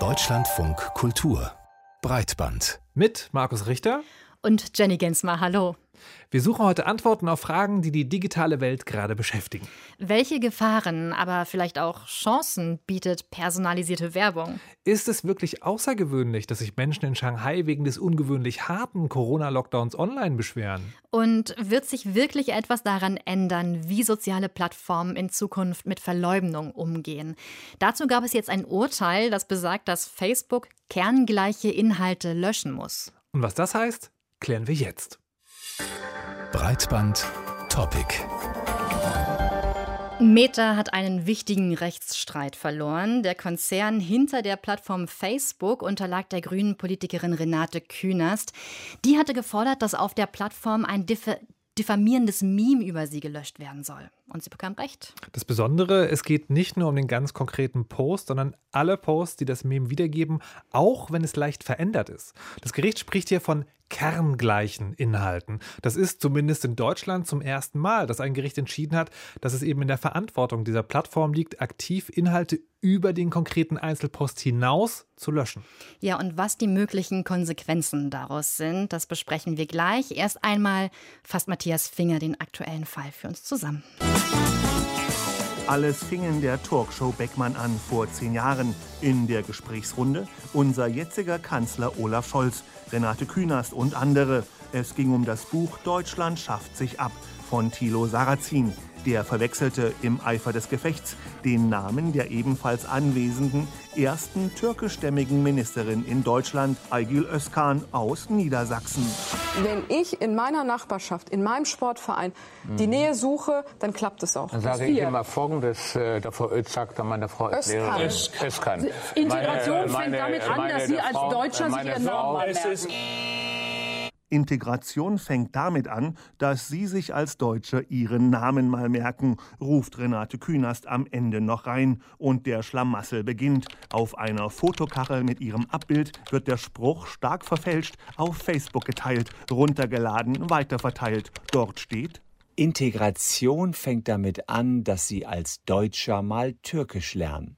Deutschlandfunk Kultur Breitband mit Markus Richter und Jenny Gensmer. Hallo. Wir suchen heute Antworten auf Fragen, die die digitale Welt gerade beschäftigen. Welche Gefahren, aber vielleicht auch Chancen bietet personalisierte Werbung? Ist es wirklich außergewöhnlich, dass sich Menschen in Shanghai wegen des ungewöhnlich harten Corona-Lockdowns online beschweren? Und wird sich wirklich etwas daran ändern, wie soziale Plattformen in Zukunft mit Verleumdung umgehen? Dazu gab es jetzt ein Urteil, das besagt, dass Facebook kerngleiche Inhalte löschen muss. Und was das heißt, klären wir jetzt. Breitband Topic. Meta hat einen wichtigen Rechtsstreit verloren. Der Konzern hinter der Plattform Facebook unterlag der grünen Politikerin Renate Künast. Die hatte gefordert, dass auf der Plattform ein diffamierendes Meme über sie gelöscht werden soll. Und sie bekam recht. Das Besondere, es geht nicht nur um den ganz konkreten Post, sondern alle Posts, die das Meme wiedergeben, auch wenn es leicht verändert ist. Das Gericht spricht hier von kerngleichen Inhalten. Das ist zumindest in Deutschland zum ersten Mal, dass ein Gericht entschieden hat, dass es eben in der Verantwortung dieser Plattform liegt, aktiv Inhalte über den konkreten Einzelpost hinaus zu löschen. Ja, und was die möglichen Konsequenzen daraus sind, das besprechen wir gleich. Erst einmal fasst Matthias Finger den aktuellen Fall für uns zusammen. Alles fing in der Talkshow Beckmann an vor zehn Jahren. In der Gesprächsrunde unser jetziger Kanzler Olaf Scholz, Renate Künast und andere. Es ging um das Buch Deutschland schafft sich ab von Thilo Sarrazin. Der verwechselte im Eifer des Gefechts den Namen der ebenfalls anwesenden ersten türkischstämmigen Ministerin in Deutschland, Aygül Özkan aus Niedersachsen. Wenn ich in meiner Nachbarschaft, in meinem Sportverein die Nähe suche, dann klappt es auch. Dann sage ich immer Folgendes, äh, der Frau Özak, dann meine Frau Özkan. Özkan. Integration meine, fängt damit an, dass Sie als Deutscher sich Ihren Namen merken. Integration fängt damit an, dass Sie sich als Deutsche Ihren Namen mal merken, ruft Renate Künast am Ende noch rein. Und der Schlamassel beginnt. Auf einer Fotokachel mit ihrem Abbild wird der Spruch stark verfälscht auf Facebook geteilt, runtergeladen, weiterverteilt. Dort steht Integration fängt damit an, dass Sie als Deutscher mal Türkisch lernen.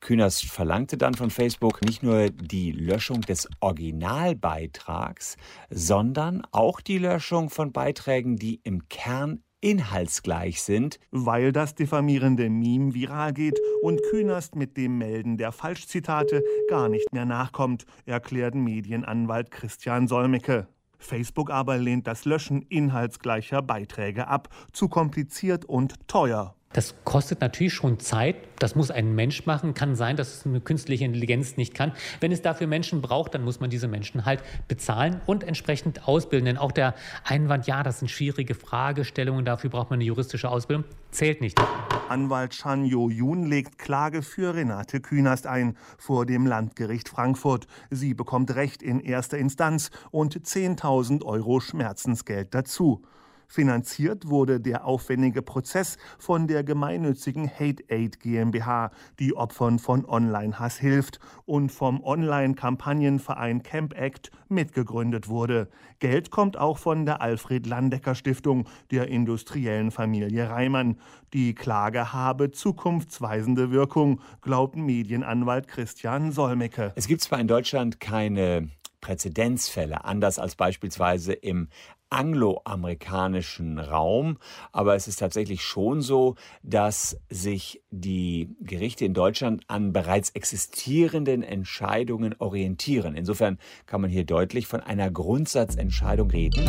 Künast verlangte dann von Facebook nicht nur die Löschung des Originalbeitrags, sondern auch die Löschung von Beiträgen, die im Kern inhaltsgleich sind, weil das diffamierende Meme viral geht und Künast mit dem Melden der Falschzitate gar nicht mehr nachkommt, erklärt Medienanwalt Christian Solmecke. Facebook aber lehnt das Löschen inhaltsgleicher Beiträge ab, zu kompliziert und teuer. Das kostet natürlich schon Zeit. Das muss ein Mensch machen. Kann sein, dass es eine künstliche Intelligenz nicht kann. Wenn es dafür Menschen braucht, dann muss man diese Menschen halt bezahlen und entsprechend ausbilden. Denn auch der Einwand, ja, das sind schwierige Fragestellungen, dafür braucht man eine juristische Ausbildung, zählt nicht. Anwalt Chan Yo-Yun legt Klage für Renate Künast ein vor dem Landgericht Frankfurt. Sie bekommt Recht in erster Instanz und 10.000 Euro Schmerzensgeld dazu. Finanziert wurde der aufwendige Prozess von der gemeinnützigen Hate Aid GmbH, die Opfern von Online-Hass hilft und vom Online-Kampagnenverein Camp Act mitgegründet wurde. Geld kommt auch von der Alfred Landecker Stiftung, der industriellen Familie Reimann. Die Klage habe zukunftsweisende Wirkung, glaubt Medienanwalt Christian Solmecke. Es gibt zwar in Deutschland keine Präzedenzfälle, anders als beispielsweise im angloamerikanischen Raum. Aber es ist tatsächlich schon so, dass sich die Gerichte in Deutschland an bereits existierenden Entscheidungen orientieren. Insofern kann man hier deutlich von einer Grundsatzentscheidung reden.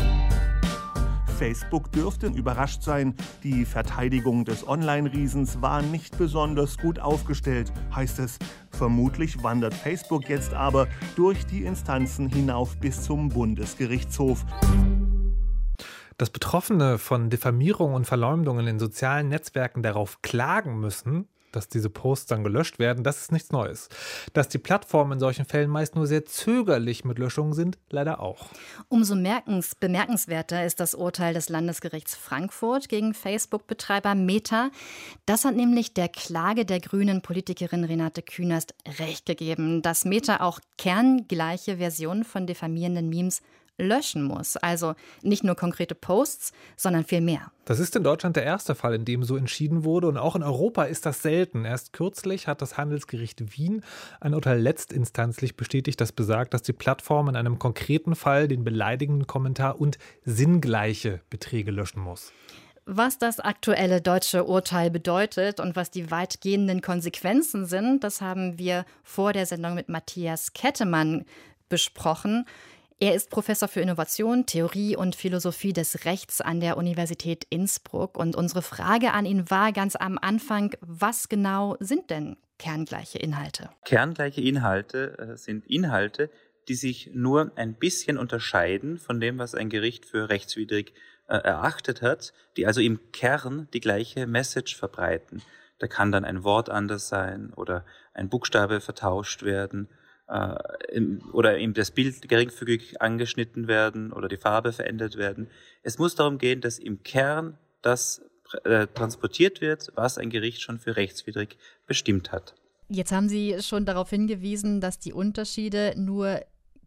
Facebook dürfte überrascht sein. Die Verteidigung des Online-Riesens war nicht besonders gut aufgestellt, heißt es. Vermutlich wandert Facebook jetzt aber durch die Instanzen hinauf bis zum Bundesgerichtshof. Dass Betroffene von Diffamierung und Verleumdungen in sozialen Netzwerken darauf klagen müssen, dass diese Posts dann gelöscht werden, das ist nichts Neues. Dass die Plattformen in solchen Fällen meist nur sehr zögerlich mit Löschungen sind, leider auch. Umso bemerkenswerter ist das Urteil des Landesgerichts Frankfurt gegen Facebook-Betreiber Meta. Das hat nämlich der Klage der grünen Politikerin Renate Künast recht gegeben, dass Meta auch kerngleiche Versionen von diffamierenden Memes löschen muss. Also nicht nur konkrete Posts, sondern viel mehr. Das ist in Deutschland der erste Fall, in dem so entschieden wurde. Und auch in Europa ist das selten. Erst kürzlich hat das Handelsgericht Wien ein Urteil letztinstanzlich bestätigt, das besagt, dass die Plattform in einem konkreten Fall den beleidigenden Kommentar und sinngleiche Beträge löschen muss. Was das aktuelle deutsche Urteil bedeutet und was die weitgehenden Konsequenzen sind, das haben wir vor der Sendung mit Matthias Kettemann besprochen. Er ist Professor für Innovation, Theorie und Philosophie des Rechts an der Universität Innsbruck. Und unsere Frage an ihn war ganz am Anfang, was genau sind denn kerngleiche Inhalte? Kerngleiche Inhalte äh, sind Inhalte, die sich nur ein bisschen unterscheiden von dem, was ein Gericht für rechtswidrig äh, erachtet hat, die also im Kern die gleiche Message verbreiten. Da kann dann ein Wort anders sein oder ein Buchstabe vertauscht werden oder eben das Bild geringfügig angeschnitten werden oder die Farbe verändert werden. Es muss darum gehen, dass im Kern das äh, transportiert wird, was ein Gericht schon für rechtswidrig bestimmt hat. Jetzt haben Sie schon darauf hingewiesen, dass die Unterschiede nur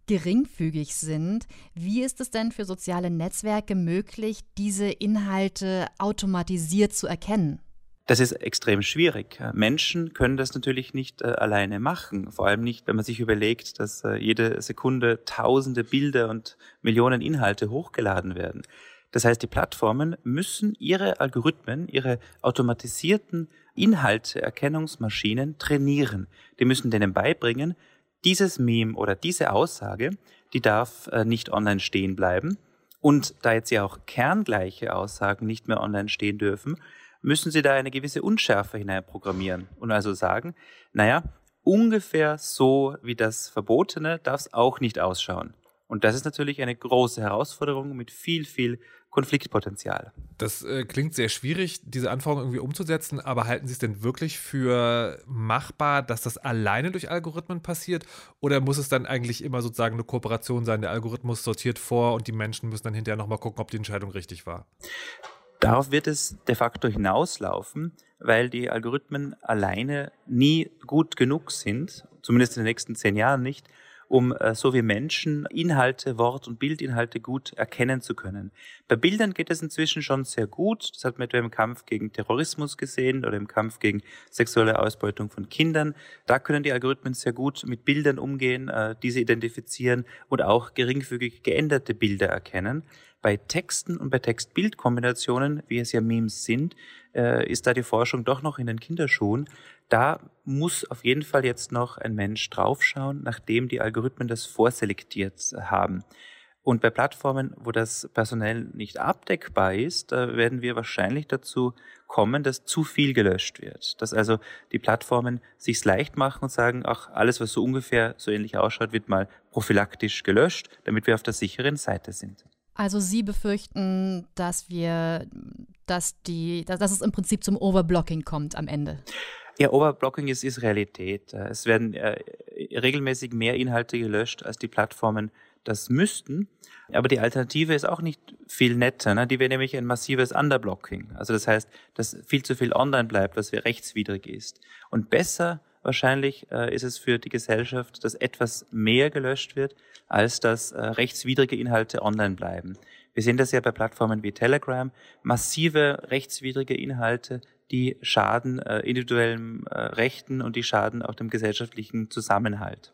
geringfügig sind. Wie ist es denn für soziale Netzwerke möglich, diese Inhalte automatisiert zu erkennen? Das ist extrem schwierig. Menschen können das natürlich nicht äh, alleine machen. Vor allem nicht, wenn man sich überlegt, dass äh, jede Sekunde tausende Bilder und Millionen Inhalte hochgeladen werden. Das heißt, die Plattformen müssen ihre Algorithmen, ihre automatisierten Inhalteerkennungsmaschinen trainieren. Die müssen denen beibringen, dieses Meme oder diese Aussage, die darf äh, nicht online stehen bleiben. Und da jetzt ja auch kerngleiche Aussagen nicht mehr online stehen dürfen, müssen Sie da eine gewisse Unschärfe hineinprogrammieren und also sagen, naja, ungefähr so wie das Verbotene darf es auch nicht ausschauen. Und das ist natürlich eine große Herausforderung mit viel, viel Konfliktpotenzial. Das äh, klingt sehr schwierig, diese Anforderungen irgendwie umzusetzen, aber halten Sie es denn wirklich für machbar, dass das alleine durch Algorithmen passiert? Oder muss es dann eigentlich immer sozusagen eine Kooperation sein? Der Algorithmus sortiert vor und die Menschen müssen dann hinterher nochmal gucken, ob die Entscheidung richtig war? Darauf wird es de facto hinauslaufen, weil die Algorithmen alleine nie gut genug sind, zumindest in den nächsten zehn Jahren nicht, um äh, so wie Menschen Inhalte, Wort- und Bildinhalte gut erkennen zu können. Bei Bildern geht es inzwischen schon sehr gut. Das hat man etwa im Kampf gegen Terrorismus gesehen oder im Kampf gegen sexuelle Ausbeutung von Kindern. Da können die Algorithmen sehr gut mit Bildern umgehen, äh, diese identifizieren und auch geringfügig geänderte Bilder erkennen. Bei Texten und bei Text-Bild-Kombinationen, wie es ja Memes sind, äh, ist da die Forschung doch noch in den Kinderschuhen da muss auf jeden Fall jetzt noch ein Mensch draufschauen, nachdem die Algorithmen das vorselektiert haben. Und bei Plattformen, wo das personell nicht abdeckbar ist, werden wir wahrscheinlich dazu kommen, dass zu viel gelöscht wird. Dass also die Plattformen sich's leicht machen und sagen, ach, alles, was so ungefähr so ähnlich ausschaut, wird mal prophylaktisch gelöscht, damit wir auf der sicheren Seite sind. Also Sie befürchten, dass wir, dass die, dass es im Prinzip zum Overblocking kommt am Ende. Ja, Overblocking ist, ist Realität. Es werden äh, regelmäßig mehr Inhalte gelöscht, als die Plattformen das müssten. Aber die Alternative ist auch nicht viel netter. Ne? Die wäre nämlich ein massives Underblocking. Also das heißt, dass viel zu viel online bleibt, was rechtswidrig ist. Und besser wahrscheinlich äh, ist es für die Gesellschaft, dass etwas mehr gelöscht wird, als dass äh, rechtswidrige Inhalte online bleiben. Wir sehen das ja bei Plattformen wie Telegram. Massive rechtswidrige Inhalte die schaden äh, individuellen äh, Rechten und die schaden auch dem gesellschaftlichen Zusammenhalt.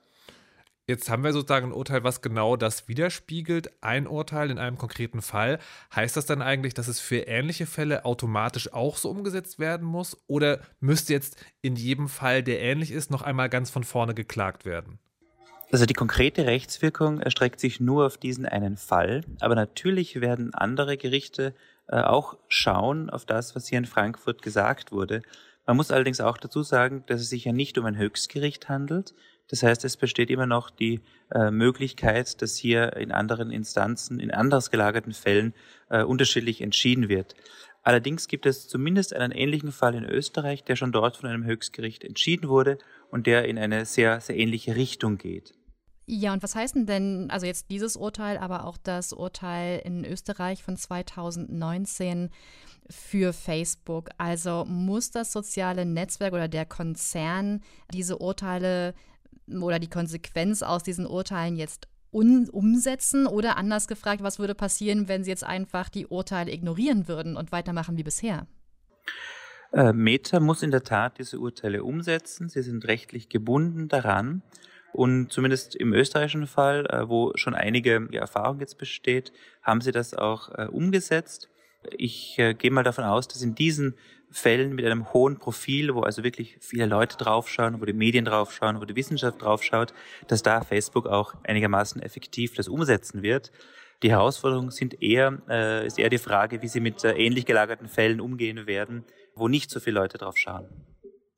Jetzt haben wir sozusagen ein Urteil, was genau das widerspiegelt. Ein Urteil in einem konkreten Fall. Heißt das dann eigentlich, dass es für ähnliche Fälle automatisch auch so umgesetzt werden muss? Oder müsste jetzt in jedem Fall, der ähnlich ist, noch einmal ganz von vorne geklagt werden? Also die konkrete Rechtswirkung erstreckt sich nur auf diesen einen Fall. Aber natürlich werden andere Gerichte äh, auch schauen auf das, was hier in Frankfurt gesagt wurde. Man muss allerdings auch dazu sagen, dass es sich ja nicht um ein Höchstgericht handelt. Das heißt, es besteht immer noch die äh, Möglichkeit, dass hier in anderen Instanzen, in anders gelagerten Fällen äh, unterschiedlich entschieden wird. Allerdings gibt es zumindest einen ähnlichen Fall in Österreich, der schon dort von einem Höchstgericht entschieden wurde und der in eine sehr, sehr ähnliche Richtung geht. Ja, und was heißt denn denn, also jetzt dieses Urteil, aber auch das Urteil in Österreich von 2019 für Facebook? Also muss das soziale Netzwerk oder der Konzern diese Urteile oder die Konsequenz aus diesen Urteilen jetzt umsetzen? Oder anders gefragt, was würde passieren, wenn Sie jetzt einfach die Urteile ignorieren würden und weitermachen wie bisher? Äh, Meta muss in der Tat diese Urteile umsetzen. Sie sind rechtlich gebunden daran. Und zumindest im österreichischen Fall, äh, wo schon einige Erfahrung jetzt besteht, haben sie das auch äh, umgesetzt. Ich gehe mal davon aus, dass in diesen Fällen mit einem hohen Profil, wo also wirklich viele Leute draufschauen, wo die Medien draufschauen, wo die Wissenschaft draufschaut, dass da Facebook auch einigermaßen effektiv das umsetzen wird. Die Herausforderungen sind eher, äh, ist eher die Frage, wie sie mit äh, ähnlich gelagerten Fällen umgehen werden, wo nicht so viele Leute drauf schauen.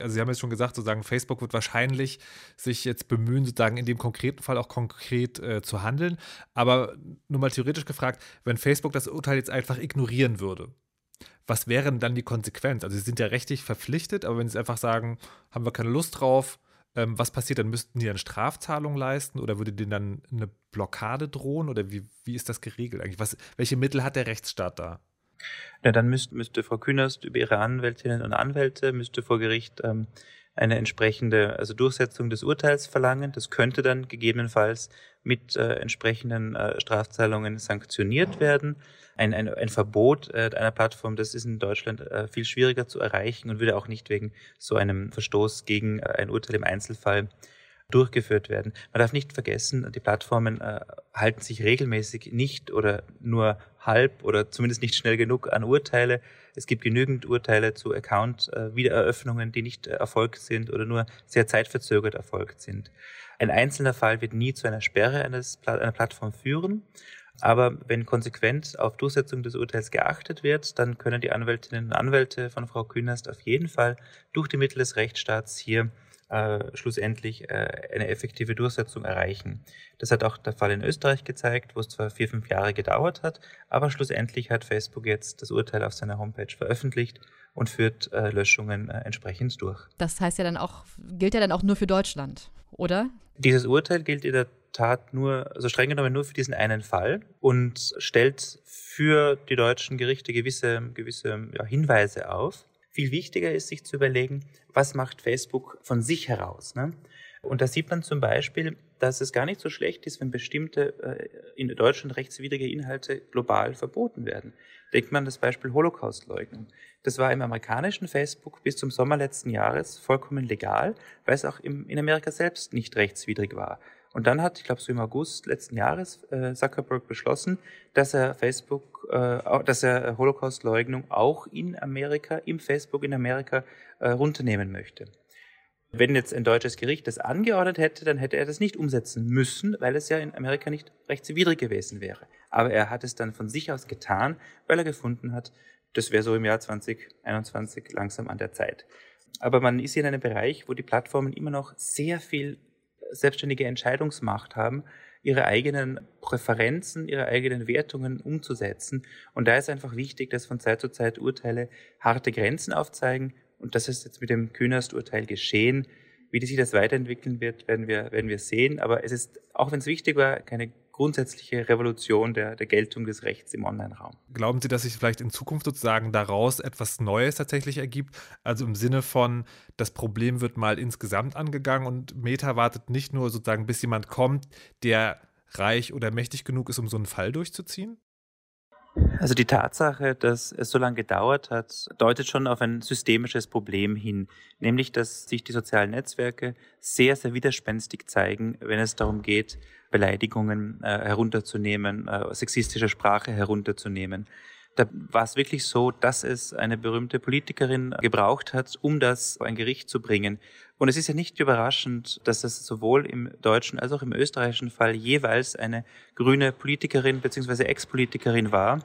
Also Sie haben jetzt schon gesagt, sozusagen Facebook wird wahrscheinlich sich jetzt bemühen, sozusagen in dem konkreten Fall auch konkret äh, zu handeln. Aber nur mal theoretisch gefragt, wenn Facebook das Urteil jetzt einfach ignorieren würde, was wäre denn dann die Konsequenz? Also Sie sind ja rechtlich verpflichtet, aber wenn Sie einfach sagen, haben wir keine Lust drauf, ähm, was passiert dann? Müssten die dann Strafzahlungen leisten oder würde denen dann eine Blockade drohen oder wie, wie ist das geregelt eigentlich? Was, welche Mittel hat der Rechtsstaat da? Ja, dann müsste, müsste Frau Künast über ihre Anwältinnen und Anwälte, müsste vor Gericht ähm, eine entsprechende also Durchsetzung des Urteils verlangen. Das könnte dann gegebenenfalls mit äh, entsprechenden äh, Strafzahlungen sanktioniert werden. Ein, ein, ein Verbot äh, einer Plattform, das ist in Deutschland äh, viel schwieriger zu erreichen und würde auch nicht wegen so einem Verstoß gegen äh, ein Urteil im Einzelfall durchgeführt werden. Man darf nicht vergessen, die Plattformen äh, halten sich regelmäßig nicht oder nur halb oder zumindest nicht schnell genug an Urteile. Es gibt genügend Urteile zu Account-Wiedereröffnungen, äh, die nicht äh, erfolgt sind oder nur sehr zeitverzögert erfolgt sind. Ein einzelner Fall wird nie zu einer Sperre eines, einer Plattform führen. Aber wenn konsequent auf Durchsetzung des Urteils geachtet wird, dann können die Anwältinnen und Anwälte von Frau Künast auf jeden Fall durch die Mittel des Rechtsstaats hier äh, schlussendlich äh, eine effektive Durchsetzung erreichen. Das hat auch der Fall in Österreich gezeigt, wo es zwar vier, fünf Jahre gedauert hat, aber schlussendlich hat Facebook jetzt das Urteil auf seiner Homepage veröffentlicht und führt äh, Löschungen äh, entsprechend durch. Das heißt ja dann auch, gilt ja dann auch nur für Deutschland, oder? Dieses Urteil gilt in der Tat nur, also streng genommen nur für diesen einen Fall und stellt für die deutschen Gerichte gewisse, gewisse ja, Hinweise auf. Viel wichtiger ist, sich zu überlegen, was macht Facebook von sich heraus. Ne? Und da sieht man zum Beispiel, dass es gar nicht so schlecht ist, wenn bestimmte äh, in Deutschland rechtswidrige Inhalte global verboten werden. Denkt man das Beispiel Holocaustleugnung. Das war im amerikanischen Facebook bis zum Sommer letzten Jahres vollkommen legal, weil es auch im, in Amerika selbst nicht rechtswidrig war. Und dann hat, ich glaube so im August letzten Jahres, äh, Zuckerberg beschlossen, dass er Facebook, äh, dass er Holocaust-Leugnung auch in Amerika, im Facebook in Amerika äh, runternehmen möchte. Wenn jetzt ein deutsches Gericht das angeordnet hätte, dann hätte er das nicht umsetzen müssen, weil es ja in Amerika nicht rechtswidrig gewesen wäre. Aber er hat es dann von sich aus getan, weil er gefunden hat, das wäre so im Jahr 2021 langsam an der Zeit. Aber man ist in einem Bereich, wo die Plattformen immer noch sehr viel selbstständige Entscheidungsmacht haben, ihre eigenen Präferenzen, ihre eigenen Wertungen umzusetzen. Und da ist einfach wichtig, dass von Zeit zu Zeit Urteile harte Grenzen aufzeigen. Und das ist jetzt mit dem Künast-Urteil geschehen. Wie sich das weiterentwickeln wird, werden wir, werden wir sehen. Aber es ist, auch wenn es wichtig war, keine grundsätzliche Revolution der, der Geltung des Rechts im Online-Raum. Glauben Sie, dass sich vielleicht in Zukunft sozusagen daraus etwas Neues tatsächlich ergibt? Also im Sinne von, das Problem wird mal insgesamt angegangen und Meta wartet nicht nur sozusagen, bis jemand kommt, der reich oder mächtig genug ist, um so einen Fall durchzuziehen? Also die Tatsache, dass es so lange gedauert hat, deutet schon auf ein systemisches Problem hin, nämlich dass sich die sozialen Netzwerke sehr, sehr widerspenstig zeigen, wenn es darum geht, Beleidigungen äh, herunterzunehmen, äh, sexistische Sprache herunterzunehmen. Da war es wirklich so, dass es eine berühmte Politikerin gebraucht hat, um das ein Gericht zu bringen. Und es ist ja nicht überraschend, dass es sowohl im deutschen als auch im österreichischen Fall jeweils eine grüne Politikerin bzw. Ex-Politikerin war,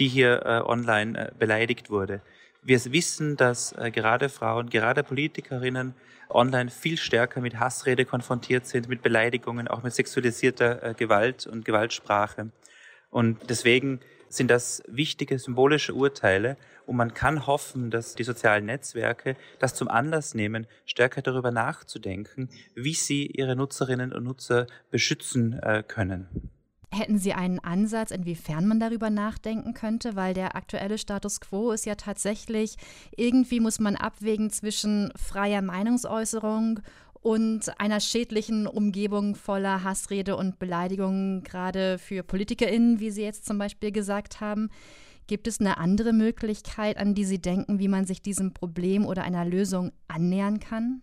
die hier äh, online äh, beleidigt wurde. Wir wissen, dass äh, gerade Frauen, gerade Politikerinnen online viel stärker mit Hassrede konfrontiert sind, mit Beleidigungen, auch mit sexualisierter äh, Gewalt und Gewaltsprache. Und deswegen sind das wichtige symbolische Urteile und man kann hoffen, dass die sozialen Netzwerke das zum Anlass nehmen, stärker darüber nachzudenken, wie sie ihre Nutzerinnen und Nutzer beschützen äh, können. Hätten Sie einen Ansatz, inwiefern man darüber nachdenken könnte? Weil der aktuelle Status quo ist ja tatsächlich, irgendwie muss man abwägen zwischen freier Meinungsäußerung und einer schädlichen Umgebung voller Hassrede und Beleidigungen, gerade für PolitikerInnen, wie Sie jetzt zum Beispiel gesagt haben. Gibt es eine andere Möglichkeit, an die Sie denken, wie man sich diesem Problem oder einer Lösung annähern kann?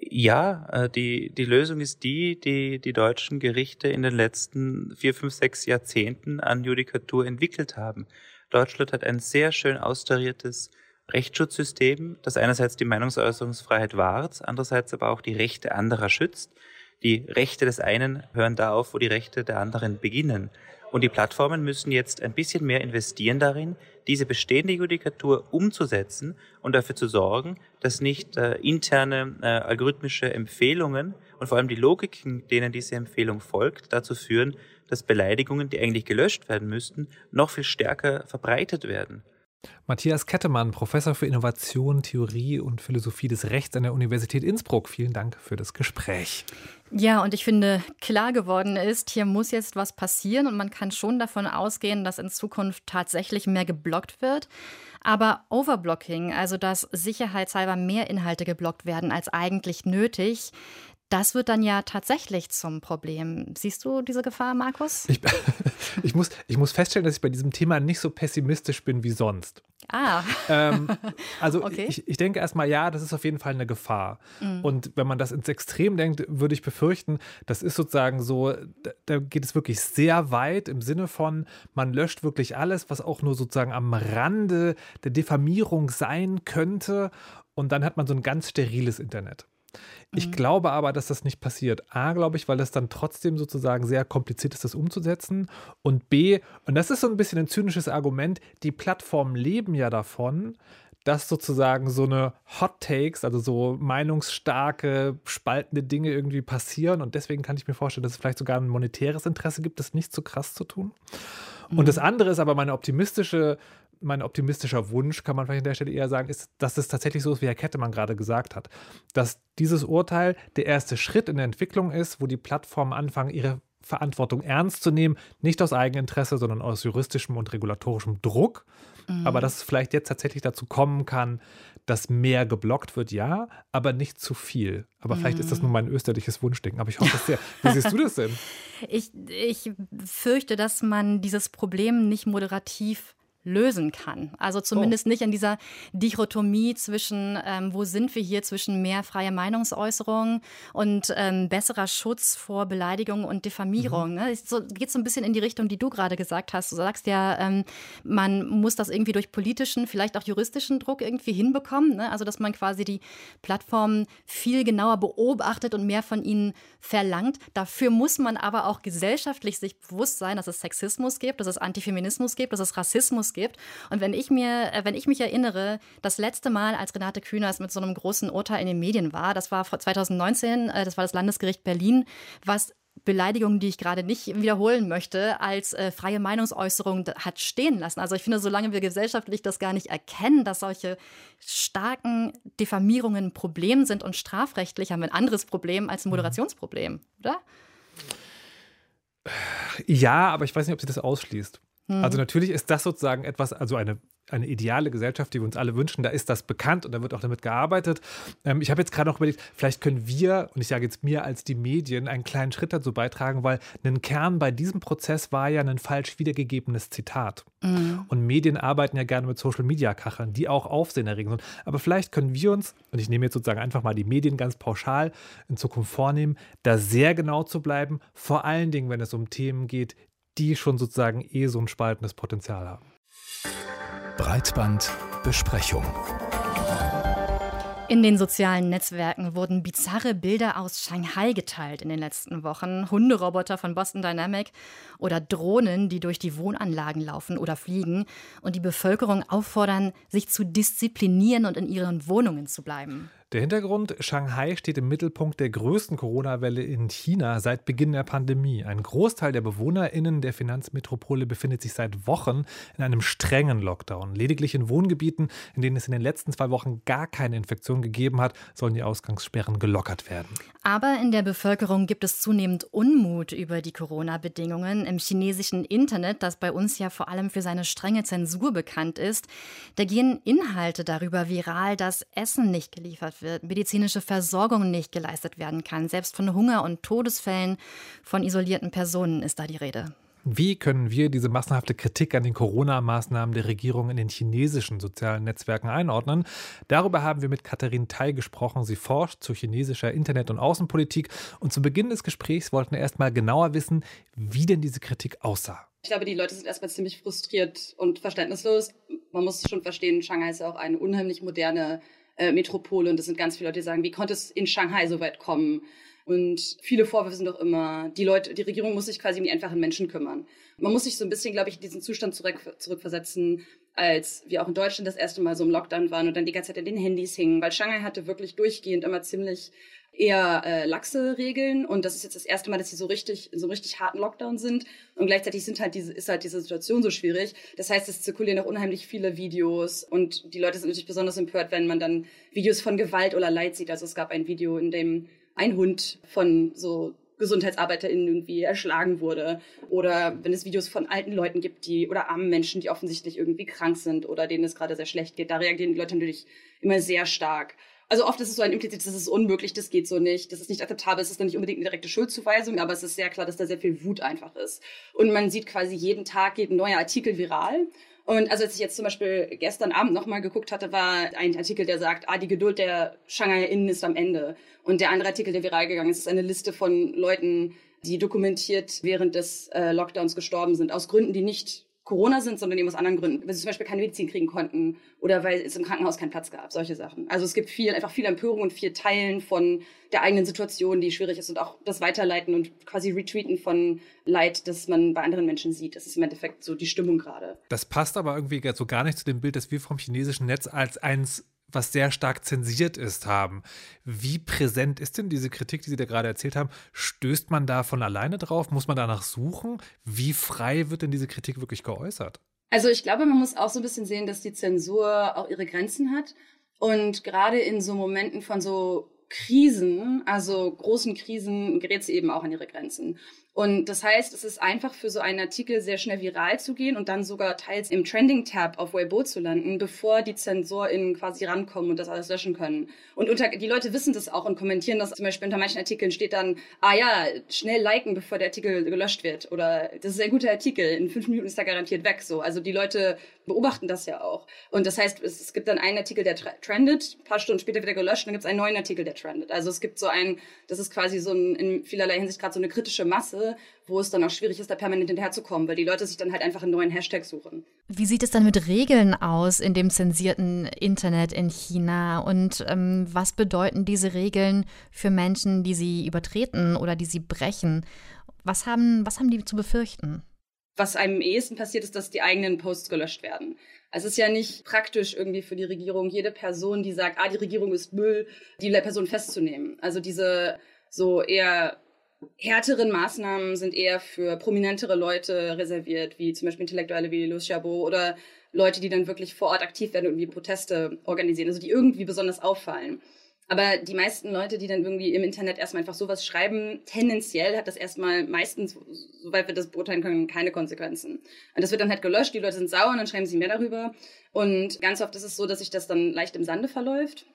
Ja, äh, die, die Lösung ist die, die die deutschen Gerichte in den letzten vier, fünf, sechs Jahrzehnten an Judikatur entwickelt haben. Deutschland hat ein sehr schön austariertes Rechtsschutzsystem, das einerseits die Meinungsäußerungsfreiheit wahrt, andererseits aber auch die Rechte anderer schützt. Die Rechte des einen hören da auf, wo die Rechte der anderen beginnen. Und die Plattformen müssen jetzt ein bisschen mehr investieren darin, diese bestehende Judikatur umzusetzen und dafür zu sorgen, dass nicht äh, interne äh, algorithmische Empfehlungen und vor allem die Logiken, denen diese Empfehlung folgt, dazu führen, dass Beleidigungen, die eigentlich gelöscht werden müssten, noch viel stärker verbreitet werden. Matthias Kettemann, Professor für Innovation, Theorie und Philosophie des Rechts an der Universität Innsbruck. Vielen Dank für das Gespräch. Ja, und ich finde, klar geworden ist, hier muss jetzt was passieren und man kann schon davon ausgehen, dass in Zukunft tatsächlich mehr geblockt wird. Aber Overblocking, also dass sicherheitshalber mehr Inhalte geblockt werden als eigentlich nötig, das wird dann ja tatsächlich zum Problem. Siehst du diese Gefahr, Markus? Ich, ich, muss, ich muss feststellen, dass ich bei diesem Thema nicht so pessimistisch bin wie sonst. Ah. Ähm, also okay. ich, ich denke erstmal, ja, das ist auf jeden Fall eine Gefahr. Mhm. Und wenn man das ins Extrem denkt, würde ich befürchten, das ist sozusagen so, da, da geht es wirklich sehr weit im Sinne von, man löscht wirklich alles, was auch nur sozusagen am Rande der Diffamierung sein könnte. Und dann hat man so ein ganz steriles Internet. Ich mhm. glaube aber, dass das nicht passiert. A, glaube ich, weil das dann trotzdem sozusagen sehr kompliziert ist, das umzusetzen. Und B, und das ist so ein bisschen ein zynisches Argument, die Plattformen leben ja davon, dass sozusagen so eine Hot Takes, also so meinungsstarke, spaltende Dinge irgendwie passieren. Und deswegen kann ich mir vorstellen, dass es vielleicht sogar ein monetäres Interesse gibt, das nicht so krass zu tun. Und das andere ist aber meine optimistische mein optimistischer Wunsch, kann man vielleicht an der Stelle eher sagen, ist, dass es tatsächlich so ist, wie Herr Kettemann gerade gesagt hat. Dass dieses Urteil der erste Schritt in der Entwicklung ist, wo die Plattformen anfangen, ihre Verantwortung ernst zu nehmen, nicht aus Eigeninteresse, sondern aus juristischem und regulatorischem Druck. Mhm. Aber dass es vielleicht jetzt tatsächlich dazu kommen kann, dass mehr geblockt wird, ja, aber nicht zu viel. Aber mhm. vielleicht ist das nur mein österliches Wunschdenken, aber ich hoffe es sehr. Wie siehst du das denn? Ich, ich fürchte, dass man dieses Problem nicht moderativ lösen kann. Also zumindest oh. nicht in dieser Dichotomie zwischen, ähm, wo sind wir hier, zwischen mehr freie Meinungsäußerung und ähm, besserer Schutz vor Beleidigung und Diffamierung. Mhm. Ne? So, geht so ein bisschen in die Richtung, die du gerade gesagt hast. Du sagst ja, ähm, man muss das irgendwie durch politischen, vielleicht auch juristischen Druck irgendwie hinbekommen. Ne? Also dass man quasi die Plattformen viel genauer beobachtet und mehr von ihnen verlangt. Dafür muss man aber auch gesellschaftlich sich bewusst sein, dass es Sexismus gibt, dass es Antifeminismus gibt, dass es Rassismus gibt. Und wenn ich mir, äh, wenn ich mich erinnere, das letzte Mal, als Renate Künast mit so einem großen Urteil in den Medien war, das war 2019, äh, das war das Landesgericht Berlin, was Beleidigungen, die ich gerade nicht wiederholen möchte, als äh, freie Meinungsäußerung hat stehen lassen. Also ich finde, solange wir gesellschaftlich das gar nicht erkennen, dass solche starken Diffamierungen ein Problem sind und strafrechtlich haben wir ein anderes Problem als ein Moderationsproblem, oder? Ja, aber ich weiß nicht, ob sie das ausschließt. Also hm. natürlich ist das sozusagen etwas, also eine, eine ideale Gesellschaft, die wir uns alle wünschen. Da ist das bekannt und da wird auch damit gearbeitet. Ähm, ich habe jetzt gerade noch überlegt, vielleicht können wir, und ich sage jetzt mir als die Medien, einen kleinen Schritt dazu beitragen, weil ein Kern bei diesem Prozess war ja ein falsch wiedergegebenes Zitat. Mhm. Und Medien arbeiten ja gerne mit Social-Media-Kachern, die auch Aufsehen erregen sind. Aber vielleicht können wir uns, und ich nehme jetzt sozusagen einfach mal die Medien ganz pauschal in Zukunft vornehmen, da sehr genau zu bleiben, vor allen Dingen, wenn es um Themen geht, die schon sozusagen eh so ein spaltendes Potenzial haben. Breitbandbesprechung. In den sozialen Netzwerken wurden bizarre Bilder aus Shanghai geteilt in den letzten Wochen. Hunderoboter von Boston Dynamic oder Drohnen, die durch die Wohnanlagen laufen oder fliegen und die Bevölkerung auffordern, sich zu disziplinieren und in ihren Wohnungen zu bleiben. Der Hintergrund, Shanghai steht im Mittelpunkt der größten Corona-Welle in China seit Beginn der Pandemie. Ein Großteil der BewohnerInnen der Finanzmetropole befindet sich seit Wochen in einem strengen Lockdown. Lediglich in Wohngebieten, in denen es in den letzten zwei Wochen gar keine Infektion gegeben hat, sollen die Ausgangssperren gelockert werden. Aber in der Bevölkerung gibt es zunehmend Unmut über die Corona-Bedingungen. Im chinesischen Internet, das bei uns ja vor allem für seine strenge Zensur bekannt ist, da gehen Inhalte darüber viral, dass Essen nicht geliefert geliefert wird, medizinische Versorgung nicht geleistet werden kann. Selbst von Hunger und Todesfällen von isolierten Personen ist da die Rede. Wie können wir diese massenhafte Kritik an den Corona-Maßnahmen der Regierung in den chinesischen sozialen Netzwerken einordnen? Darüber haben wir mit Katharin Tai gesprochen. Sie forscht zu chinesischer Internet- und Außenpolitik. Und zu Beginn des Gesprächs wollten wir erstmal genauer wissen, wie denn diese Kritik aussah. Ich glaube, die Leute sind erstmal ziemlich frustriert und verständnislos. Man muss schon verstehen, Shanghai ist ja auch eine unheimlich moderne äh, Metropole und es sind ganz viele Leute, die sagen, wie konnte es in Shanghai so weit kommen? Und viele Vorwürfe sind doch immer, die Leute, die Regierung muss sich quasi um die einfachen Menschen kümmern. Man muss sich so ein bisschen, glaube ich, in diesen Zustand zurück, zurückversetzen, als wir auch in Deutschland das erste Mal so im Lockdown waren und dann die ganze Zeit in den Handys hingen, weil Shanghai hatte wirklich durchgehend immer ziemlich eher äh, laxe Regeln und das ist jetzt das erste Mal, dass sie so richtig in so richtig harten Lockdown sind und gleichzeitig sind halt diese ist halt diese Situation so schwierig. Das heißt, es zirkulieren auch unheimlich viele Videos und die Leute sind natürlich besonders empört, wenn man dann Videos von Gewalt oder Leid sieht. Also es gab ein Video, in dem ein Hund von so GesundheitsarbeiterInnen irgendwie erschlagen wurde. Oder wenn es Videos von alten Leuten gibt, die oder armen Menschen, die offensichtlich irgendwie krank sind oder denen es gerade sehr schlecht geht, da reagieren die Leute natürlich immer sehr stark. Also oft ist es so ein implizit, das ist unmöglich, das geht so nicht, das ist nicht akzeptabel, es ist dann nicht unbedingt eine direkte Schuldzuweisung, aber es ist sehr klar, dass da sehr viel Wut einfach ist. Und man sieht quasi jeden Tag geht ein neuer Artikel viral. Und also als ich jetzt zum Beispiel gestern Abend nochmal geguckt hatte, war ein Artikel, der sagt, ah, die Geduld der Shanghai-Innen ist am Ende. Und der andere Artikel, der viral gegangen ist, ist eine Liste von Leuten, die dokumentiert während des äh, Lockdowns gestorben sind, aus Gründen, die nicht Corona sind, sondern eben aus anderen Gründen. Weil sie zum Beispiel keine Medizin kriegen konnten oder weil es im Krankenhaus keinen Platz gab, solche Sachen. Also es gibt viel, einfach viel Empörung und viel Teilen von der eigenen Situation, die schwierig ist und auch das Weiterleiten und quasi Retweeten von Leid, das man bei anderen Menschen sieht. Das ist im Endeffekt so die Stimmung gerade. Das passt aber irgendwie so gar nicht zu dem Bild, das wir vom chinesischen Netz als eins was sehr stark zensiert ist, haben. Wie präsent ist denn diese Kritik, die Sie da gerade erzählt haben? Stößt man da von alleine drauf? Muss man danach suchen? Wie frei wird denn diese Kritik wirklich geäußert? Also ich glaube, man muss auch so ein bisschen sehen, dass die Zensur auch ihre Grenzen hat. Und gerade in so Momenten von so Krisen, also großen Krisen, gerät sie eben auch an ihre Grenzen. Und das heißt, es ist einfach für so einen Artikel sehr schnell viral zu gehen und dann sogar teils im Trending-Tab auf Weibo zu landen, bevor die ZensorInnen quasi rankommen und das alles löschen können. Und unter, die Leute wissen das auch und kommentieren das. Zum Beispiel unter manchen Artikeln steht dann, ah ja, schnell liken, bevor der Artikel gelöscht wird. Oder das ist ein guter Artikel, in fünf Minuten ist er garantiert weg. So, Also die Leute beobachten das ja auch. Und das heißt, es, es gibt dann einen Artikel, der trendet, ein paar Stunden später wieder gelöscht, und dann gibt es einen neuen Artikel, der trendet. Also es gibt so ein, das ist quasi so ein, in vielerlei Hinsicht gerade so eine kritische Masse, wo es dann auch schwierig ist, da permanent hinterherzukommen, weil die Leute sich dann halt einfach einen neuen Hashtag suchen. Wie sieht es dann mit Regeln aus in dem zensierten Internet in China? Und ähm, was bedeuten diese Regeln für Menschen, die sie übertreten oder die sie brechen? Was haben, was haben die zu befürchten? Was einem am ehesten passiert, ist, dass die eigenen Posts gelöscht werden. Es ist ja nicht praktisch irgendwie für die Regierung, jede Person, die sagt, ah, die Regierung ist Müll, die Person festzunehmen. Also diese so eher härteren Maßnahmen sind eher für prominentere Leute reserviert, wie zum Beispiel Intellektuelle wie Louis Chabot oder Leute, die dann wirklich vor Ort aktiv werden und irgendwie Proteste organisieren, also die irgendwie besonders auffallen. Aber die meisten Leute, die dann irgendwie im Internet erstmal einfach sowas schreiben, tendenziell hat das erstmal meistens, soweit wir das beurteilen können, keine Konsequenzen. Und das wird dann halt gelöscht, die Leute sind sauer und dann schreiben sie mehr darüber. Und ganz oft ist es so, dass sich das dann leicht im Sande verläuft.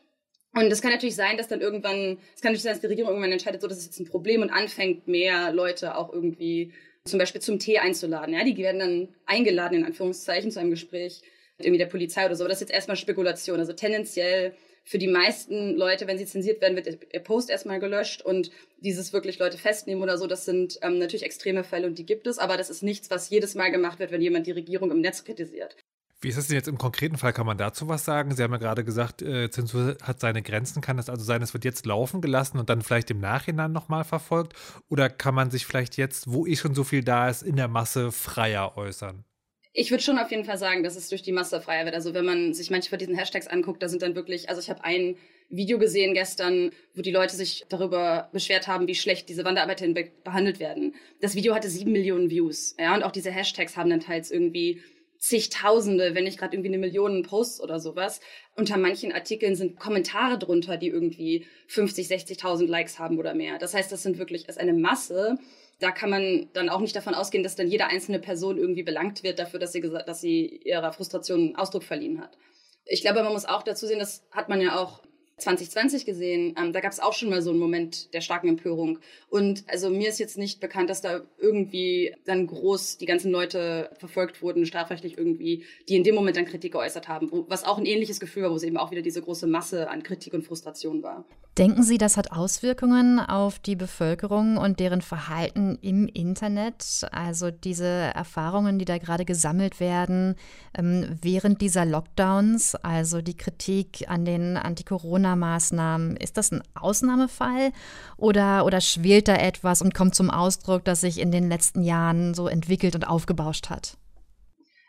Und es kann natürlich sein, dass dann irgendwann, es kann natürlich sein, dass die Regierung irgendwann entscheidet, so, das ist jetzt ein Problem und anfängt, mehr Leute auch irgendwie zum Beispiel zum Tee einzuladen. Ja, die werden dann eingeladen, in Anführungszeichen, zu einem Gespräch mit irgendwie der Polizei oder so. Aber das ist jetzt erstmal Spekulation. Also tendenziell für die meisten Leute, wenn sie zensiert werden, wird der Post erstmal gelöscht und dieses wirklich Leute festnehmen oder so, das sind ähm, natürlich extreme Fälle und die gibt es, aber das ist nichts, was jedes Mal gemacht wird, wenn jemand die Regierung im Netz kritisiert. Wie ist es denn jetzt im konkreten Fall? Kann man dazu was sagen? Sie haben ja gerade gesagt, äh, Zensur hat seine Grenzen. Kann es also sein, es wird jetzt laufen gelassen und dann vielleicht im Nachhinein nochmal verfolgt? Oder kann man sich vielleicht jetzt, wo eh schon so viel da ist, in der Masse freier äußern? Ich würde schon auf jeden Fall sagen, dass es durch die Masse freier wird. Also wenn man sich manche von diesen Hashtags anguckt, da sind dann wirklich, also ich habe ein Video gesehen gestern, wo die Leute sich darüber beschwert haben, wie schlecht diese Wanderarbeiterinnen be behandelt werden. Das Video hatte sieben Millionen Views. Ja, und auch diese Hashtags haben dann teils irgendwie zigtausende, wenn nicht gerade irgendwie eine Million Posts oder sowas. Unter manchen Artikeln sind Kommentare drunter, die irgendwie 50, 60.000 Likes haben oder mehr. Das heißt, das sind wirklich, ist eine Masse. Da kann man dann auch nicht davon ausgehen, dass dann jede einzelne Person irgendwie belangt wird dafür, dass sie, gesagt, dass sie ihrer Frustration Ausdruck verliehen hat. Ich glaube, man muss auch dazu sehen, das hat man ja auch 2020 gesehen, ähm, da gab es auch schon mal so einen Moment der starken Empörung. Und also mir ist jetzt nicht bekannt, dass da irgendwie dann groß die ganzen Leute verfolgt wurden, strafrechtlich irgendwie, die in dem Moment dann Kritik geäußert haben. Was auch ein ähnliches Gefühl war, wo es eben auch wieder diese große Masse an Kritik und Frustration war. Denken Sie, das hat Auswirkungen auf die Bevölkerung und deren Verhalten im Internet? Also diese Erfahrungen, die da gerade gesammelt werden ähm, während dieser Lockdowns, also die Kritik an den Anti-Corona-Maßnahmen, ist das ein Ausnahmefall oder, oder schwelt da etwas und kommt zum Ausdruck, das sich in den letzten Jahren so entwickelt und aufgebauscht hat?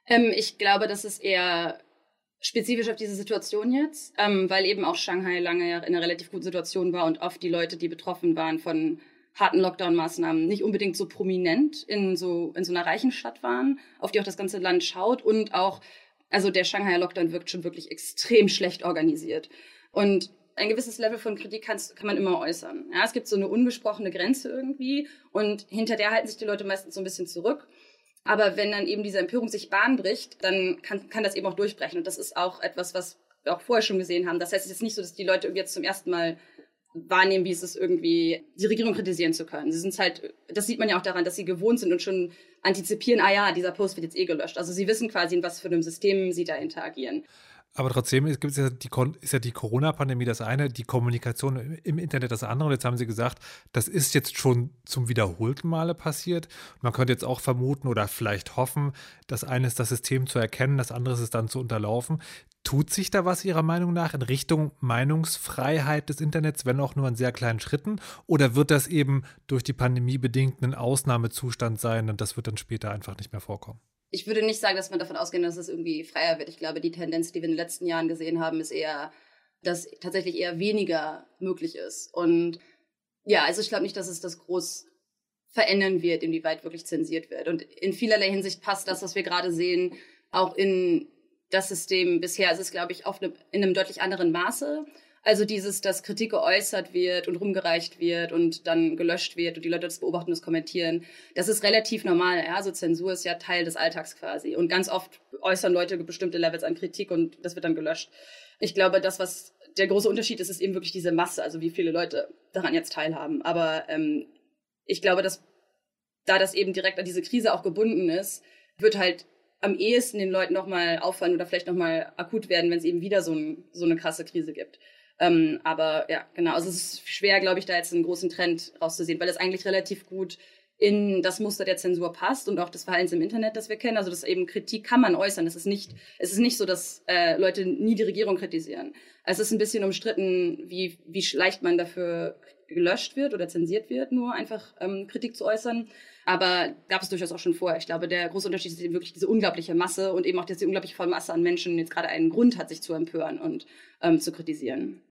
Ähm, ich glaube, das ist eher spezifisch auf diese Situation jetzt, ähm, weil eben auch Shanghai lange in einer relativ guten Situation war und oft die Leute, die betroffen waren von harten Lockdown-Maßnahmen, nicht unbedingt so prominent in so, in so einer reichen Stadt waren, auf die auch das ganze Land schaut und auch, also der Shanghai Lockdown wirkt schon wirklich extrem schlecht organisiert. Und ein gewisses Level von Kritik kann, kann man immer äußern. Ja, es gibt so eine ungesprochene Grenze irgendwie und hinter der halten sich die Leute meistens so ein bisschen zurück. Aber wenn dann eben diese Empörung sich Bahn bricht, dann kann, kann das eben auch durchbrechen. Und das ist auch etwas, was wir auch vorher schon gesehen haben. Das heißt, es ist nicht so, dass die Leute jetzt zum ersten Mal wahrnehmen, wie es ist, irgendwie die Regierung kritisieren zu können. Sie sind halt, das sieht man ja auch daran, dass sie gewohnt sind und schon antizipieren, ah ja, dieser Post wird jetzt eh gelöscht. Also sie wissen quasi, in was für einem System sie da interagieren. Aber trotzdem ist, ja die, ist ja die Corona-Pandemie das eine, die Kommunikation im Internet das andere. Und jetzt haben Sie gesagt, das ist jetzt schon zum wiederholten Male passiert. Man könnte jetzt auch vermuten oder vielleicht hoffen, das eine ist das System zu erkennen, das andere ist es dann zu unterlaufen. Tut sich da was Ihrer Meinung nach in Richtung Meinungsfreiheit des Internets, wenn auch nur in sehr kleinen Schritten? Oder wird das eben durch die Pandemie bedingt ein Ausnahmezustand sein und das wird dann später einfach nicht mehr vorkommen? Ich würde nicht sagen, dass man davon ausgehen, dass es irgendwie freier wird. Ich glaube, die Tendenz, die wir in den letzten Jahren gesehen haben, ist eher, dass tatsächlich eher weniger möglich ist. Und ja, also ich glaube nicht, dass es das groß verändern wird, inwieweit wirklich zensiert wird. Und in vielerlei Hinsicht passt das, was wir gerade sehen, auch in das System bisher. Es ist, glaube ich, auf eine, in einem deutlich anderen Maße. Also dieses, dass Kritik geäußert wird und rumgereicht wird und dann gelöscht wird und die Leute das beobachten das kommentieren, das ist relativ normal. Ja? Also Zensur ist ja Teil des Alltags quasi. Und ganz oft äußern Leute bestimmte Levels an Kritik und das wird dann gelöscht. Ich glaube, das, was der große Unterschied ist, ist eben wirklich diese Masse, also wie viele Leute daran jetzt teilhaben. Aber ähm, ich glaube, dass da das eben direkt an diese Krise auch gebunden ist, wird halt am ehesten den Leuten nochmal auffallen oder vielleicht nochmal akut werden, wenn es eben wieder so, ein, so eine krasse Krise gibt. Ähm, aber ja, genau. Also es ist schwer, glaube ich, da jetzt einen großen Trend rauszusehen, weil es eigentlich relativ gut in das Muster der Zensur passt und auch des Verhaltens im Internet, das wir kennen. Also das eben Kritik kann man äußern. Es ist nicht, es ist nicht so, dass äh, Leute nie die Regierung kritisieren. Es ist ein bisschen umstritten, wie, wie leicht man dafür gelöscht wird oder zensiert wird, nur einfach ähm, Kritik zu äußern. Aber gab es durchaus auch schon vorher. Ich glaube, der große Unterschied ist eben wirklich diese unglaubliche Masse und eben auch diese unglaubliche Masse an Menschen jetzt gerade einen Grund hat, sich zu empören und ähm, zu kritisieren.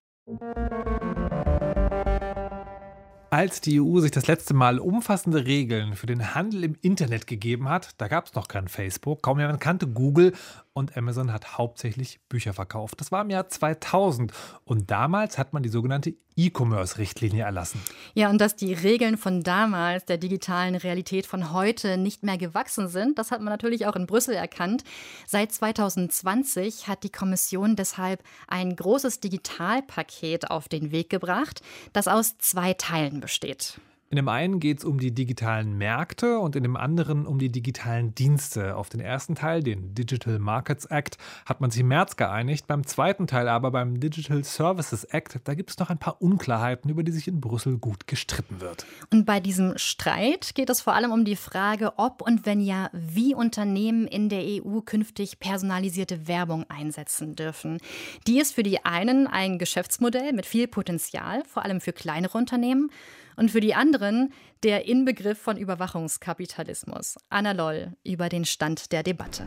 Als die EU sich das letzte Mal umfassende Regeln für den Handel im Internet gegeben hat, da gab es noch kein Facebook, kaum jemand kannte Google und Amazon hat hauptsächlich Bücher verkauft. Das war im Jahr 2000 und damals hat man die sogenannte E-Commerce-Richtlinie erlassen. Ja, und dass die Regeln von damals der digitalen Realität von heute nicht mehr gewachsen sind, das hat man natürlich auch in Brüssel erkannt. Seit 2020 hat die Kommission deshalb ein großes Digitalpaket auf den Weg gebracht, das aus zwei Teilen besteht. In dem einen geht es um die digitalen Märkte und in dem anderen um die digitalen Dienste. Auf den ersten Teil, den Digital Markets Act, hat man sich im März geeinigt. Beim zweiten Teil aber, beim Digital Services Act, da gibt es noch ein paar Unklarheiten, über die sich in Brüssel gut gestritten wird. Und bei diesem Streit geht es vor allem um die Frage, ob und wenn ja, wie Unternehmen in der EU künftig personalisierte Werbung einsetzen dürfen. Die ist für die einen ein Geschäftsmodell mit viel Potenzial, vor allem für kleinere Unternehmen und für die anderen der Inbegriff von Überwachungskapitalismus. Anna Loll über den Stand der Debatte.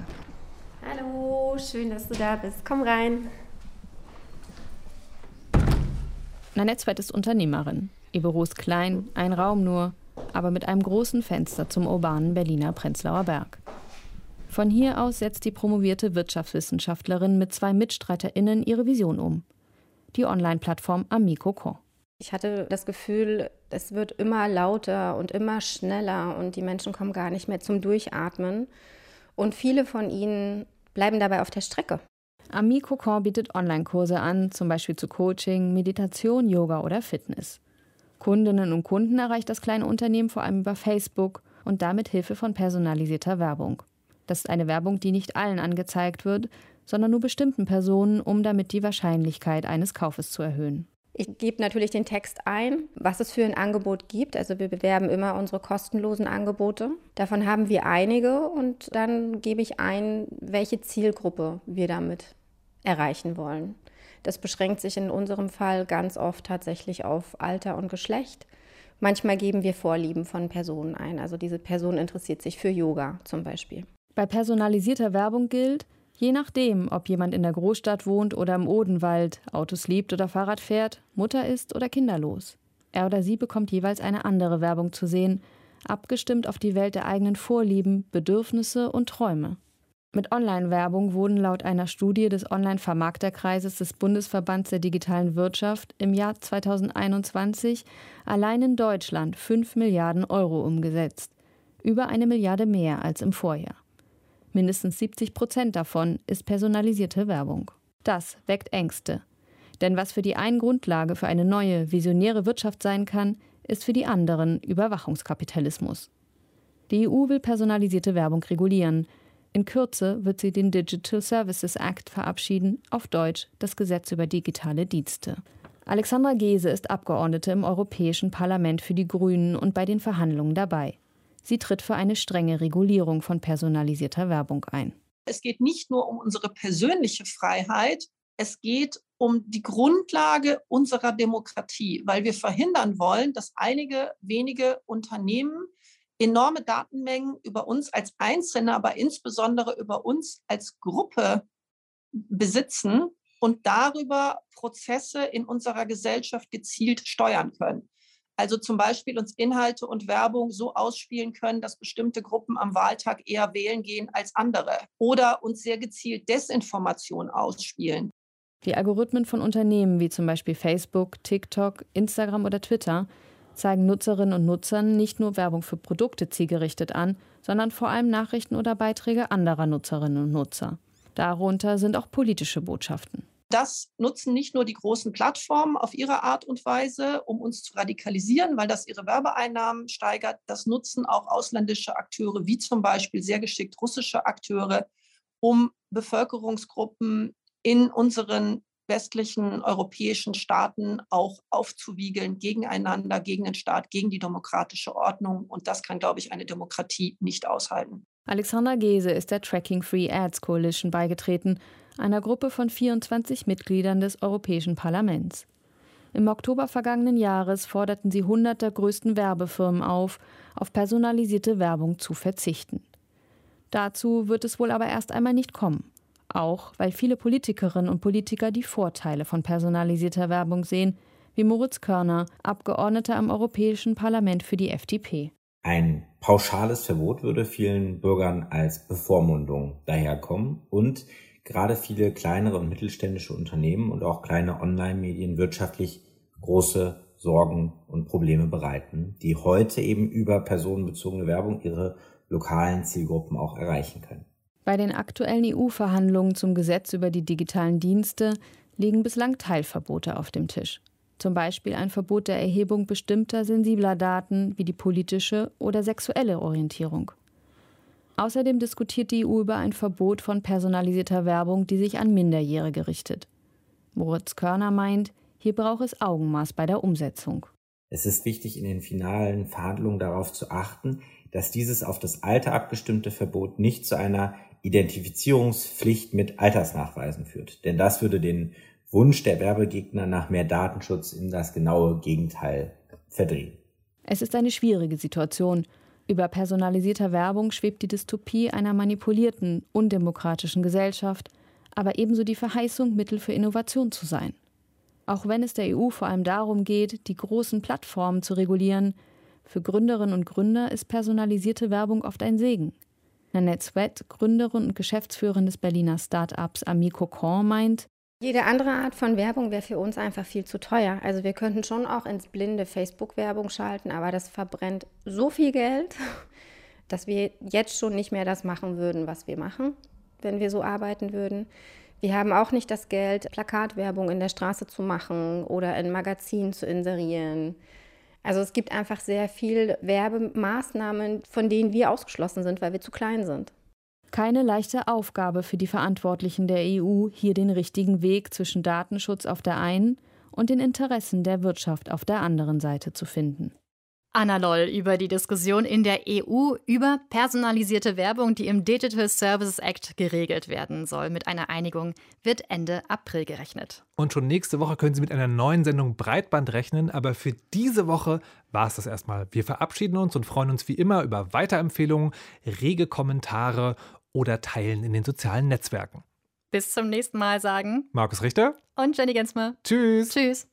Hallo, schön, dass du da bist. Komm rein. Nanette Zwett ist Unternehmerin. Ihr Büro ist klein, ein Raum nur, aber mit einem großen Fenster zum urbanen Berliner Prenzlauer Berg. Von hier aus setzt die promovierte Wirtschaftswissenschaftlerin mit zwei MitstreiterInnen ihre Vision um. Die Online-Plattform Amico.com. Ich hatte das Gefühl, es wird immer lauter und immer schneller und die Menschen kommen gar nicht mehr zum Durchatmen. Und viele von ihnen bleiben dabei auf der Strecke. Ami Cocon bietet Online-Kurse an, zum Beispiel zu Coaching, Meditation, Yoga oder Fitness. Kundinnen und Kunden erreicht das kleine Unternehmen vor allem über Facebook und damit Hilfe von personalisierter Werbung. Das ist eine Werbung, die nicht allen angezeigt wird, sondern nur bestimmten Personen, um damit die Wahrscheinlichkeit eines Kaufes zu erhöhen. Ich gebe natürlich den Text ein, was es für ein Angebot gibt. Also wir bewerben immer unsere kostenlosen Angebote. Davon haben wir einige und dann gebe ich ein, welche Zielgruppe wir damit erreichen wollen. Das beschränkt sich in unserem Fall ganz oft tatsächlich auf Alter und Geschlecht. Manchmal geben wir Vorlieben von Personen ein. Also diese Person interessiert sich für Yoga zum Beispiel. Bei personalisierter Werbung gilt, Je nachdem, ob jemand in der Großstadt wohnt oder im Odenwald, Autos liebt oder Fahrrad fährt, Mutter ist oder kinderlos. Er oder sie bekommt jeweils eine andere Werbung zu sehen, abgestimmt auf die Welt der eigenen Vorlieben, Bedürfnisse und Träume. Mit Online-Werbung wurden laut einer Studie des Online-Vermarkterkreises des Bundesverbands der digitalen Wirtschaft im Jahr 2021 allein in Deutschland 5 Milliarden Euro umgesetzt, über eine Milliarde mehr als im Vorjahr. Mindestens 70 Prozent davon ist personalisierte Werbung. Das weckt Ängste. Denn was für die einen Grundlage für eine neue, visionäre Wirtschaft sein kann, ist für die anderen Überwachungskapitalismus. Die EU will personalisierte Werbung regulieren. In Kürze wird sie den Digital Services Act verabschieden, auf Deutsch das Gesetz über digitale Dienste. Alexandra Gese ist Abgeordnete im Europäischen Parlament für die Grünen und bei den Verhandlungen dabei. Sie tritt für eine strenge Regulierung von personalisierter Werbung ein. Es geht nicht nur um unsere persönliche Freiheit, es geht um die Grundlage unserer Demokratie, weil wir verhindern wollen, dass einige wenige Unternehmen enorme Datenmengen über uns als Einzelne, aber insbesondere über uns als Gruppe besitzen und darüber Prozesse in unserer Gesellschaft gezielt steuern können. Also zum Beispiel uns Inhalte und Werbung so ausspielen können, dass bestimmte Gruppen am Wahltag eher wählen gehen als andere. Oder uns sehr gezielt Desinformation ausspielen. Die Algorithmen von Unternehmen wie zum Beispiel Facebook, TikTok, Instagram oder Twitter zeigen Nutzerinnen und Nutzern nicht nur Werbung für Produkte zielgerichtet an, sondern vor allem Nachrichten oder Beiträge anderer Nutzerinnen und Nutzer. Darunter sind auch politische Botschaften. Das nutzen nicht nur die großen Plattformen auf ihre Art und Weise, um uns zu radikalisieren, weil das ihre Werbeeinnahmen steigert. Das nutzen auch ausländische Akteure, wie zum Beispiel sehr geschickt russische Akteure, um Bevölkerungsgruppen in unseren westlichen europäischen Staaten auch aufzuwiegeln gegeneinander, gegen den Staat, gegen die demokratische Ordnung. Und das kann, glaube ich, eine Demokratie nicht aushalten. Alexander Gese ist der Tracking Free Ads Coalition beigetreten, einer Gruppe von 24 Mitgliedern des Europäischen Parlaments. Im Oktober vergangenen Jahres forderten sie 100 der größten Werbefirmen auf, auf personalisierte Werbung zu verzichten. Dazu wird es wohl aber erst einmal nicht kommen. Auch weil viele Politikerinnen und Politiker die Vorteile von personalisierter Werbung sehen, wie Moritz Körner, Abgeordneter am Europäischen Parlament für die FDP. Ein pauschales Verbot würde vielen Bürgern als Bevormundung daherkommen und gerade viele kleinere und mittelständische Unternehmen und auch kleine Online-Medien wirtschaftlich große Sorgen und Probleme bereiten, die heute eben über personenbezogene Werbung ihre lokalen Zielgruppen auch erreichen können. Bei den aktuellen EU-Verhandlungen zum Gesetz über die digitalen Dienste liegen bislang Teilverbote auf dem Tisch. Zum Beispiel ein Verbot der Erhebung bestimmter sensibler Daten wie die politische oder sexuelle Orientierung. Außerdem diskutiert die EU über ein Verbot von personalisierter Werbung, die sich an Minderjährige richtet. Moritz Körner meint, hier braucht es Augenmaß bei der Umsetzung. Es ist wichtig, in den finalen Verhandlungen darauf zu achten, dass dieses auf das Alter abgestimmte Verbot nicht zu einer Identifizierungspflicht mit Altersnachweisen führt. Denn das würde den Wunsch der Werbegegner nach mehr Datenschutz in das genaue Gegenteil verdrehen. Es ist eine schwierige Situation über personalisierter Werbung schwebt die Dystopie einer manipulierten, undemokratischen Gesellschaft, aber ebenso die Verheißung, Mittel für Innovation zu sein. Auch wenn es der EU vor allem darum geht, die großen Plattformen zu regulieren, für Gründerinnen und Gründer ist personalisierte Werbung oft ein Segen. Nanette Sweat, Gründerin und Geschäftsführerin des Berliner Start-ups Amico Con, meint, jede andere Art von Werbung wäre für uns einfach viel zu teuer. Also wir könnten schon auch ins blinde Facebook-Werbung schalten, aber das verbrennt so viel Geld, dass wir jetzt schon nicht mehr das machen würden, was wir machen, wenn wir so arbeiten würden. Wir haben auch nicht das Geld, Plakatwerbung in der Straße zu machen oder in Magazinen zu inserieren. Also es gibt einfach sehr viel Werbemaßnahmen, von denen wir ausgeschlossen sind, weil wir zu klein sind. Keine leichte Aufgabe für die Verantwortlichen der EU, hier den richtigen Weg zwischen Datenschutz auf der einen und den Interessen der Wirtschaft auf der anderen Seite zu finden. Anna Loll über die Diskussion in der EU über personalisierte Werbung, die im Digital Services Act geregelt werden soll. Mit einer Einigung wird Ende April gerechnet. Und schon nächste Woche können Sie mit einer neuen Sendung Breitband rechnen. Aber für diese Woche war es das erstmal. Wir verabschieden uns und freuen uns wie immer über Weiterempfehlungen, rege Kommentare oder Teilen in den sozialen Netzwerken. Bis zum nächsten Mal sagen Markus Richter und Jenny Gensmer. Tschüss. Tschüss.